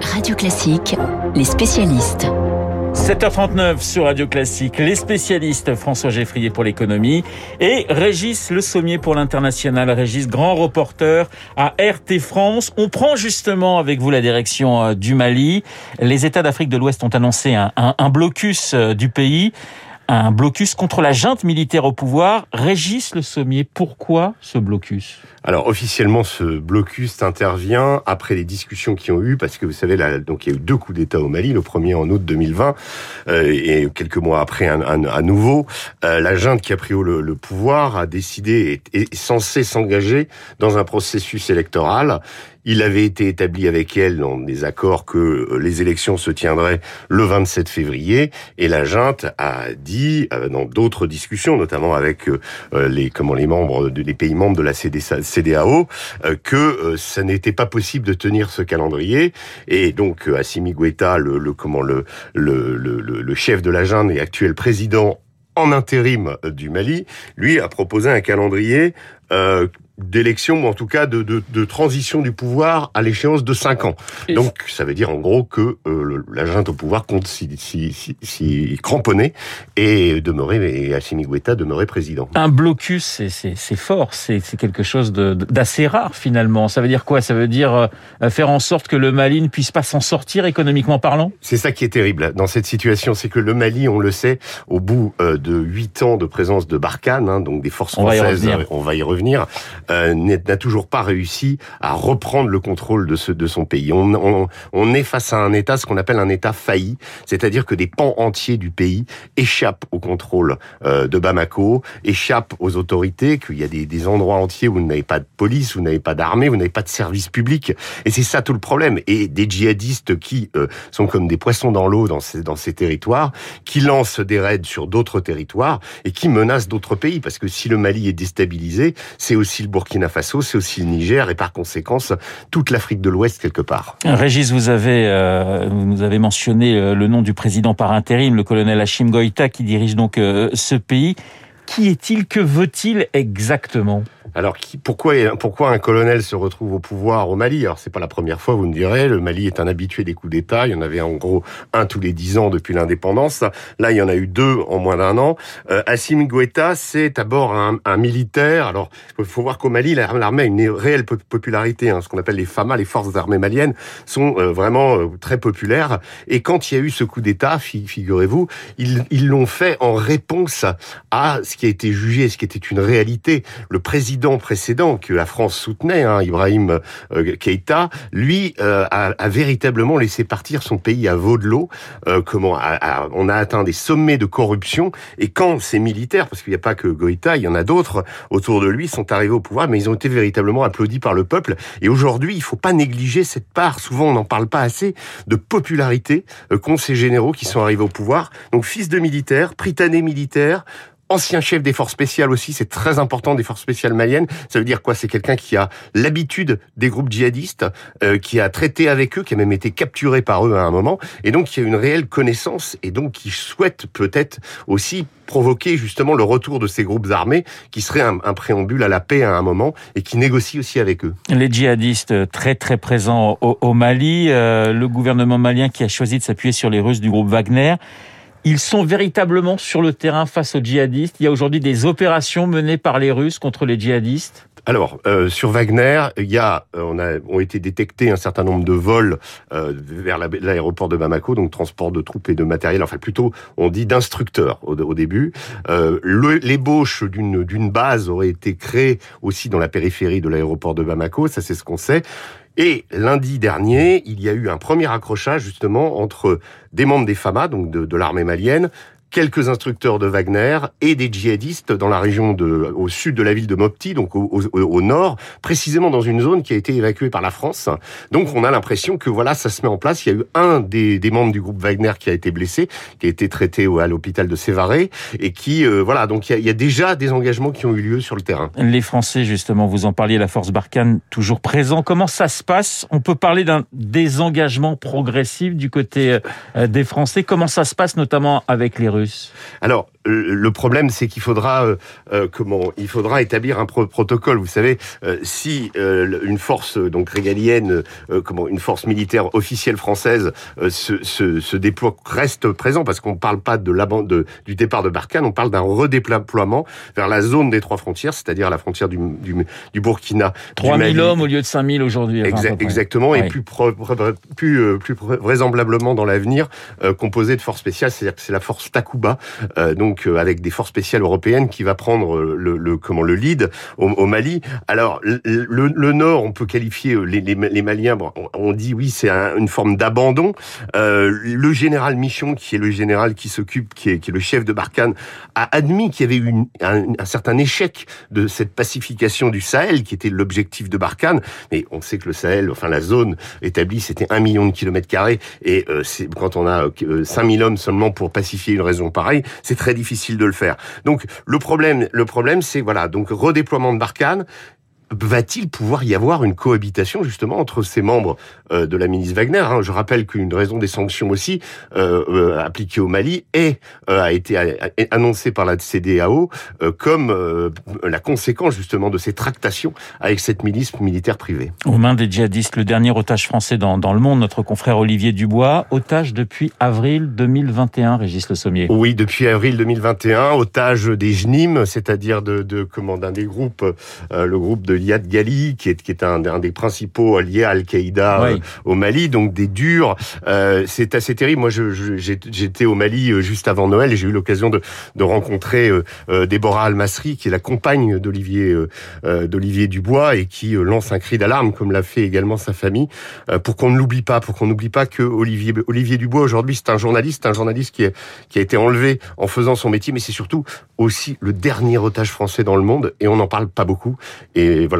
Radio Classique, les spécialistes. 7h39 sur Radio Classique, les spécialistes François Geffrier pour l'économie et Régis Le Sommier pour l'international. Régis, grand reporter à RT France. On prend justement avec vous la direction euh, du Mali. Les États d'Afrique de l'Ouest ont annoncé un, blocus euh, du pays un blocus contre la junte militaire au pouvoir. Régis Le Sommier, pourquoi ce blocus? Alors officiellement, ce blocus intervient après les discussions qui ont eu, parce que vous savez, là, donc il y a eu deux coups d'État au Mali, le premier en août 2020 euh, et quelques mois après à nouveau. Euh, la junte qui a pris le, pouvoir a décidé et est censé s'engager dans un processus électoral il avait été établi avec elle dans des accords que euh, les élections se tiendraient le 27 février. Et la junte a dit euh, dans d'autres discussions, notamment avec euh, les comment les membres des pays membres de la CDAO, que ça n'était pas possible de tenir ce calendrier. Et donc Assimi Goïta, le, comment le, le, le, chef de la junte et actuel président en intérim du Mali, lui a proposé un calendrier d'élection, ou en tout cas de, de, de, transition du pouvoir à l'échéance de 5 ans. Donc ça veut dire en gros que euh, la junte au pouvoir compte s'y si, si, si, cramponner et demeurer, et Assimi Goïta demeurer président. Un blocus, c'est fort, c'est quelque chose d'assez rare finalement. Ça veut dire quoi? Ça veut dire euh, faire en sorte que le Mali ne puisse pas s'en sortir économiquement parlant? C'est ça qui est terrible dans cette situation, c'est que le Mali, on le sait, au bout euh, de 8 ans de présence de Barkhane, hein, donc des forces françaises, on va y revenir, euh, n'a toujours pas réussi à reprendre le contrôle de, ce, de son pays. On, on, on, est face à un État, ce qu'on appelle un État failli, c'est-à-dire que des pans entiers du pays échappent au contrôle euh, de Bamako, échappent aux autorités, qu'il y a des, des endroits entiers où vous n'avez pas de police, vous n'avez pas d'armée, vous n'avez pas de service public. Et c'est ça tout le problème. Et des djihadistes qui euh, sont comme des poissons dans l'eau dans ces, dans ces territoires, qui lancent des raids sur d'autres territoires et qui menacent d'autres pays. Parce que si le Mali est déstabilisé, c'est aussi le Burkina Faso, c'est aussi le Niger et par conséquence toute l'Afrique de l'Ouest quelque part. Régis, vous avez euh, vous avez mentionné euh, le nom du président par intérim, le colonel Hachim Goïta, qui dirige donc euh, ce pays. Qui est-il? Que veut-il exactement? Alors pourquoi pourquoi un colonel se retrouve au pouvoir au Mali? Alors c'est pas la première fois, vous me direz. Le Mali est un habitué des coups d'État. Il y en avait en gros un tous les dix ans depuis l'indépendance. Là, il y en a eu deux en moins d'un an. Euh, Assimi Goïta, c'est d'abord un, un, militaire. Alors il faut voir qu'au Mali, l'armée a une réelle popularité. Hein. Ce qu'on appelle les FAMA, les forces armées maliennes, sont euh, vraiment euh, très populaires. Et quand il y a eu ce coup d'État, figurez-vous, ils l'ont fait en réponse à ce qui a été jugé, ce qui était une réalité. Le président précédent que la France soutenait, hein, Ibrahim euh, Keïta, lui euh, a, véritablement laissé partir son pays à veau de. Euh, comment on a atteint des sommets de corruption et quand ces militaires, parce qu'il n'y a pas que Goïta, il y en a d'autres autour de lui, sont arrivés au pouvoir, mais ils ont été véritablement applaudis par le peuple. Et aujourd'hui, il faut pas négliger cette part. Souvent, on n'en parle pas assez de popularité qu'ont ces généraux qui sont arrivés au pouvoir. Donc, fils de militaires, pritané militaire, ancien chef des forces spéciales aussi, c'est très important des forces spéciales maliennes. Ça veut dire quoi? C'est quelqu'un qui a l'habitude des groupes djihadistes, euh, qui a traité avec eux, qui a même été capturé par eux à un moment, et donc qui a une réelle connaissance, et donc qui souhaite peut-être aussi provoquer justement le retour de ces groupes armés, qui serait un, préambule à la paix à un moment, et qui négocie aussi avec eux. Les djihadistes très très présents au, au Mali, euh, le gouvernement malien qui a choisi de s'appuyer sur les Russes du groupe Wagner. Ils sont véritablement sur le terrain face aux djihadistes. Il y a aujourd'hui des opérations menées par les Russes contre les djihadistes. Alors euh, sur Wagner, il y a euh, on a ont été détectés un certain nombre de vols euh, vers l'aéroport de Bamako, donc transport de troupes et de matériel. Enfin plutôt on dit d'instructeurs au, au, début. Euh, L'ébauche d'une d'une base aurait été créée aussi dans la périphérie de l'aéroport de Bamako. Ça c'est ce qu'on sait. Et lundi dernier, il y a eu un premier accrochage justement entre des membres des FAMA, donc de, de l'armée malienne, quelques instructeurs de Wagner et des djihadistes dans la région de, au sud de la ville de Mopti, donc au, nord, précisément dans une zone qui a été évacuée par la France. Donc on a l'impression que voilà, ça se met en place. Il y a eu un des, des membres du groupe Wagner qui a été blessé, qui a été traité à l'hôpital de Sévaré, et qui euh, voilà, donc il y, a, il y, a, déjà des engagements qui ont eu lieu sur le terrain. Les Français, justement, vous en parliez, la force Barkhane toujours présent. Comment ça se passe? On peut parler d'un désengagement progressif du côté euh, des Français. Comment ça se passe, notamment avec les Russes? Alors, le problème, c'est qu'il faudra comment Il faudra établir un protocole. Vous savez, si une force donc régalienne, comment une force militaire officielle française se, se, se, déploie, reste présent, parce qu'on parle pas de, la, de du départ de Barkhane, on parle d'un redéploiement vers la zone des trois frontières, c'est-à-dire la frontière du, du, du Burkina. 3000 hommes au lieu de 5000 aujourd'hui. exactement, et plus, plus, euh, plus vraisemblablement dans l'avenir, euh, composé de forces spéciales, c'est-à-dire que c'est la force Takuba, euh, donc avec des forces spéciales européennes qui va prendre le, le comment le lead au, Mali. Alors le, Nord, on peut qualifier les, les, Maliens, on dit oui, c'est une forme d'abandon. le général Michon, qui est le général qui s'occupe, qui est, le chef de Barkhane, a admis qu'il y avait eu un, certain échec de cette pacification du Sahel, qui était l'objectif de Barkhane. Mais on sait que le Sahel, enfin la zone établie, c'était un million de kilomètres carrés. Et euh, quand on a 5000 euh, hommes seulement pour pacifier une région pareille, c'est très difficile de le faire. Donc le problème, le problème, c'est voilà, donc redéploiement de Barkhane va-t-il pouvoir y avoir une cohabitation justement entre ces membres euh, de la ministre Wagner hein? Je rappelle qu'une raison des sanctions aussi euh, euh, appliquées au Mali est, a été annoncée par la CDAO comme la conséquence justement de ces tractations avec cette milice militaire privée. Aux mains des djihadistes, le dernier otage français dans, dans le monde, notre confrère Olivier Dubois, otage depuis avril 2021, Régis Le Sommier. Oui, depuis avril 2021, otage des JNIM, c'est-à-dire de, de comment d'un des groupes, le groupe de Yad Gali, qui est, qui est un, des principaux liés à Al-Qaïda euh, au Mali, donc des durs. Euh, c'est assez terrible. Moi, j'étais au Mali euh, juste avant Noël et j'ai eu l'occasion de, de, rencontrer euh, Déborah Al-Masri, qui est la compagne d'Olivier d'Olivier Dubois et qui lance un cri d'alarme, comme l'a fait également sa famille, pour qu'on ne l'oublie pas, pour qu'on n'oublie pas que Olivier, Olivier Dubois aujourd'hui c'est un journaliste, un journaliste qui, qui a été enlevé en faisant son métier, mais c'est surtout aussi le dernier otage français dans le monde et on n'en parle pas beaucoup. Et voilà,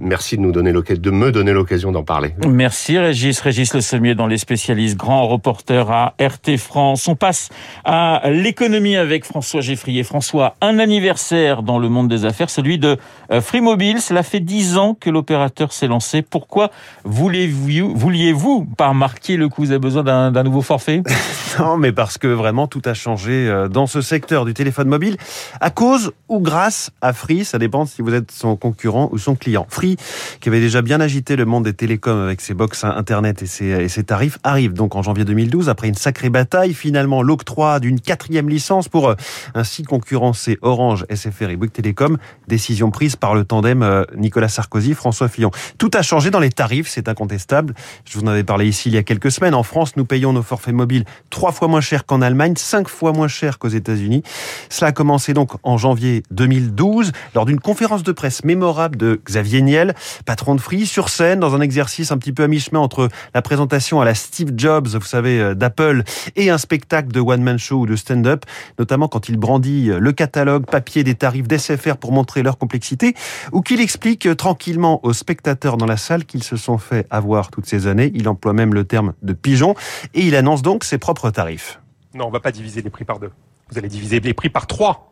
merci de nous donner l'occasion, de me donner l'occasion d'en parler. Merci Régis, Régis Le Sommier dans les spécialistes, grand reporter à RT France. On passe à l'économie avec François Geffrier. François, un anniversaire dans le monde des affaires, celui de euh, Free Mobile. Cela fait dix ans que l'opérateur s'est lancé. Pourquoi vouliez-vous, vouliez-vous pas marquer le coup? Vous avez besoin d'un nouveau forfait? Non, mais parce que vraiment tout a changé euh, dans ce secteur du téléphone mobile à cause ou grâce à Free. Ça dépend si vous êtes son concurrent ou son client. Free, qui avait déjà bien agité le monde des télécoms avec ses box internet et ses, et ses tarifs, arrive donc en janvier 2012 après une sacrée bataille. Finalement, l'octroi d'une quatrième licence pour euh, ainsi concurrencer Orange, SFR et Bouygues Télécom. Décision prise par le tandem euh, Nicolas Sarkozy, François Fillon. Tout a changé dans les tarifs, c'est incontestable. Je vous en avais parlé ici il y a quelques semaines. En France, nous payons nos forfaits mobiles trois fois moins cher qu'en Allemagne, cinq fois moins cher qu'aux États-Unis. Cela a commencé donc en janvier 2012 lors d'une conférence de presse mémorable de Xavier Niel, patron de Free, sur scène dans un exercice un petit peu à mi-chemin entre la présentation à la Steve Jobs, vous savez, euh, d'Apple, et un spectacle de one-man show ou de stand-up, notamment quand il brandit euh, le catalogue papier des tarifs d'SFR pour montrer leur complexité, ou qu'il explique euh, tranquillement aux spectateurs dans la salle qu'ils se sont fait avoir toutes ces années. Il emploie même le terme de pigeon, et il annonce donc ses propres tarifs. Non, on va pas diviser les prix par deux. Vous allez diviser les prix par trois.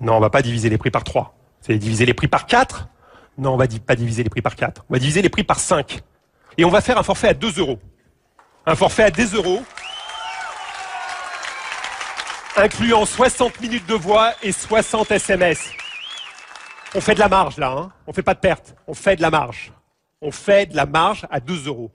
Non, on va pas diviser les prix par trois. Vous allez diviser les prix par quatre. Non, on va pas diviser les prix par 4. On va diviser les prix par 5. Et on va faire un forfait à 2 euros. Un forfait à 10 euros, incluant 60 minutes de voix et 60 SMS. On fait de la marge là, hein on fait pas de perte, on fait de la marge. On fait de la marge à 2 euros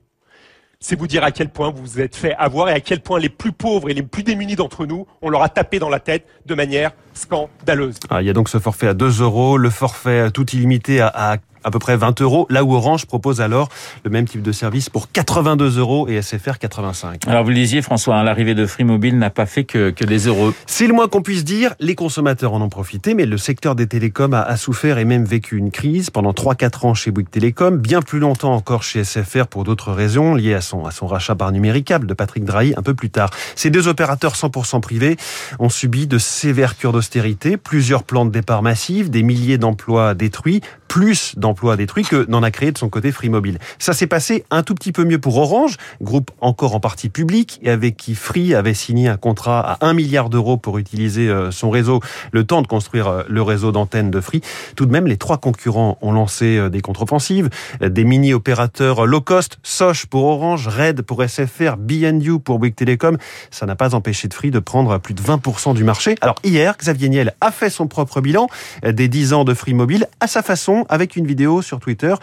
c'est vous dire à quel point vous vous êtes fait avoir et à quel point les plus pauvres et les plus démunis d'entre nous, on leur a tapé dans la tête de manière scandaleuse. Ah, il y a donc ce forfait à 2 euros, le forfait tout illimité à, à à peu près 20 euros, là où Orange propose alors le même type de service pour 82 euros et SFR 85. Alors vous le disiez François, hein, l'arrivée de Free Mobile n'a pas fait que, que des euros. C'est le moins qu'on puisse dire, les consommateurs en ont profité, mais le secteur des télécoms a, a souffert et même vécu une crise pendant 3-4 ans chez Bouygues Télécom, bien plus longtemps encore chez SFR pour d'autres raisons liées à son, à son rachat par numéricable de Patrick Drahi un peu plus tard. Ces deux opérateurs 100% privés ont subi de sévères cures d'austérité, plusieurs plans de départ massifs, des milliers d'emplois détruits, plus d'emplois emplois détruits que n'en a créé de son côté Free Mobile. Ça s'est passé un tout petit peu mieux pour Orange, groupe encore en partie public et avec qui Free avait signé un contrat à 1 milliard d'euros pour utiliser euh, son réseau le temps de construire euh, le réseau d'antennes de Free. Tout de même, les trois concurrents ont lancé euh, des contre-offensives, des mini-opérateurs low cost, Soch pour Orange, Red pour SFR, BNU pour Bouygues Telecom. Ça n'a pas empêché de Free de prendre plus de 20% du marché. Alors hier, Xavier Niel a fait son propre bilan des 10 ans de Free Mobile à sa façon avec une vidéo sur Twitter,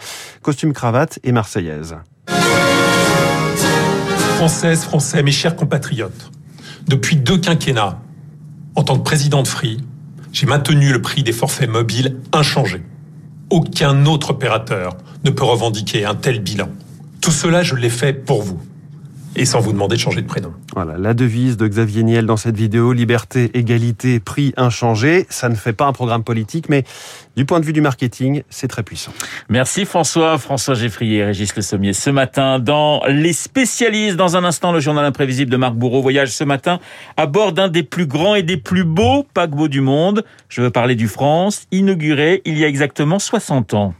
costume cravate et marseillaise. Françaises, Français, mes chers compatriotes, depuis deux quinquennats, en tant que président de Free, j'ai maintenu le prix des forfaits mobiles inchangé. Aucun autre opérateur ne peut revendiquer un tel bilan. Tout cela, je l'ai fait pour vous et sans vous demander de changer de prénom. Voilà, la devise de Xavier Niel dans cette vidéo, liberté, égalité, prix inchangé. Ça ne fait pas un programme politique, mais du point de vue du marketing, c'est très puissant. Merci François, François Geffrier, Régis Le Sommier. Ce matin, dans Les Spécialistes, dans un instant, le journal imprévisible de Marc Bourreau voyage ce matin à bord d'un des plus grands et des plus beaux paquebots du monde. Je veux parler du France, inauguré il y a exactement 60 ans.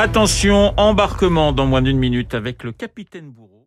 Attention, embarquement dans moins d'une minute avec le capitaine Bourreau.